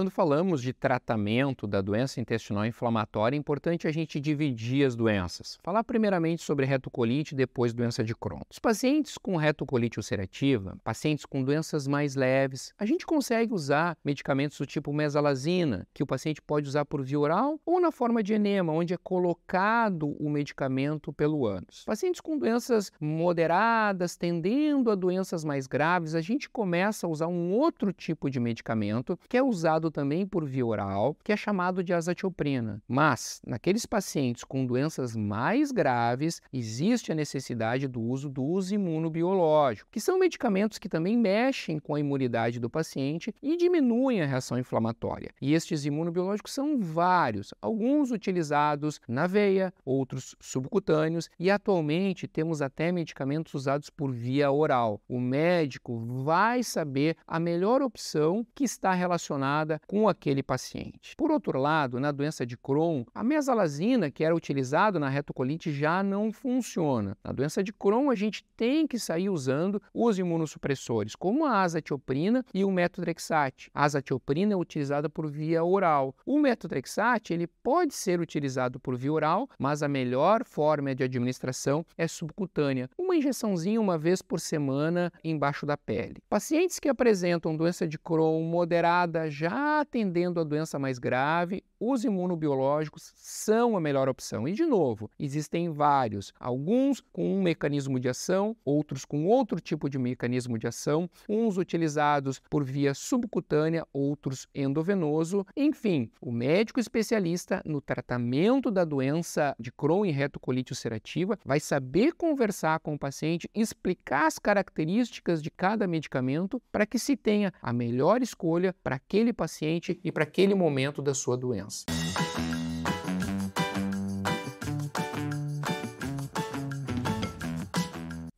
Quando falamos de tratamento da doença intestinal inflamatória, é importante a gente dividir as doenças. Falar primeiramente sobre retocolite e depois doença de Crohn. Os pacientes com retocolite ulcerativa, pacientes com doenças mais leves, a gente consegue usar medicamentos do tipo mesalazina, que o paciente pode usar por via oral ou na forma de enema, onde é colocado o medicamento pelo ânus. Pacientes com doenças moderadas, tendendo a doenças mais graves, a gente começa a usar um outro tipo de medicamento que é usado também por via oral, que é chamado de azatioprina. Mas, naqueles pacientes com doenças mais graves, existe a necessidade do uso do uso imunobiológico, que são medicamentos que também mexem com a imunidade do paciente e diminuem a reação inflamatória. E estes imunobiológicos são vários, alguns utilizados na veia, outros subcutâneos e atualmente temos até medicamentos usados por via oral. O médico vai saber a melhor opção que está relacionada com aquele paciente. Por outro lado, na doença de Crohn, a mesalazina que era utilizada na retocolite já não funciona. Na doença de Crohn, a gente tem que sair usando os imunossupressores, como a azatioprina e o metotrexate. A azatioprina é utilizada por via oral. O metotrexate ele pode ser utilizado por via oral, mas a melhor forma de administração é subcutânea, uma injeçãozinha uma vez por semana embaixo da pele. Pacientes que apresentam doença de Crohn moderada, já atendendo a doença mais grave, os imunobiológicos são a melhor opção. E, de novo, existem vários, alguns com um mecanismo de ação, outros com outro tipo de mecanismo de ação, uns utilizados por via subcutânea, outros endovenoso. Enfim, o médico especialista no tratamento da doença de Crohn e retocolite ulcerativa vai saber conversar com o paciente, explicar as características de cada medicamento para que se tenha a melhor escolha para aquele paciente e para aquele momento da sua doença.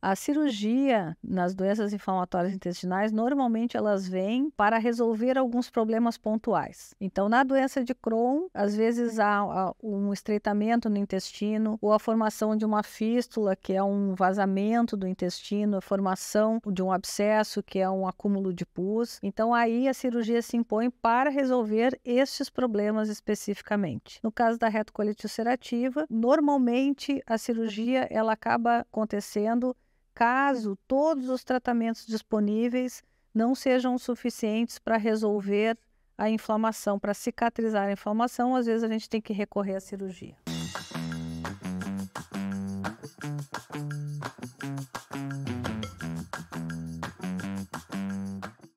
A cirurgia nas doenças inflamatórias intestinais, normalmente elas vêm para resolver alguns problemas pontuais. Então, na doença de Crohn, às vezes há um estreitamento no intestino ou a formação de uma fístula, que é um vazamento do intestino, a formação de um abscesso, que é um acúmulo de pus. Então, aí a cirurgia se impõe para resolver estes problemas especificamente. No caso da retocolite ulcerativa, normalmente a cirurgia ela acaba acontecendo caso todos os tratamentos disponíveis não sejam suficientes para resolver a inflamação, para cicatrizar a inflamação, às vezes a gente tem que recorrer à cirurgia.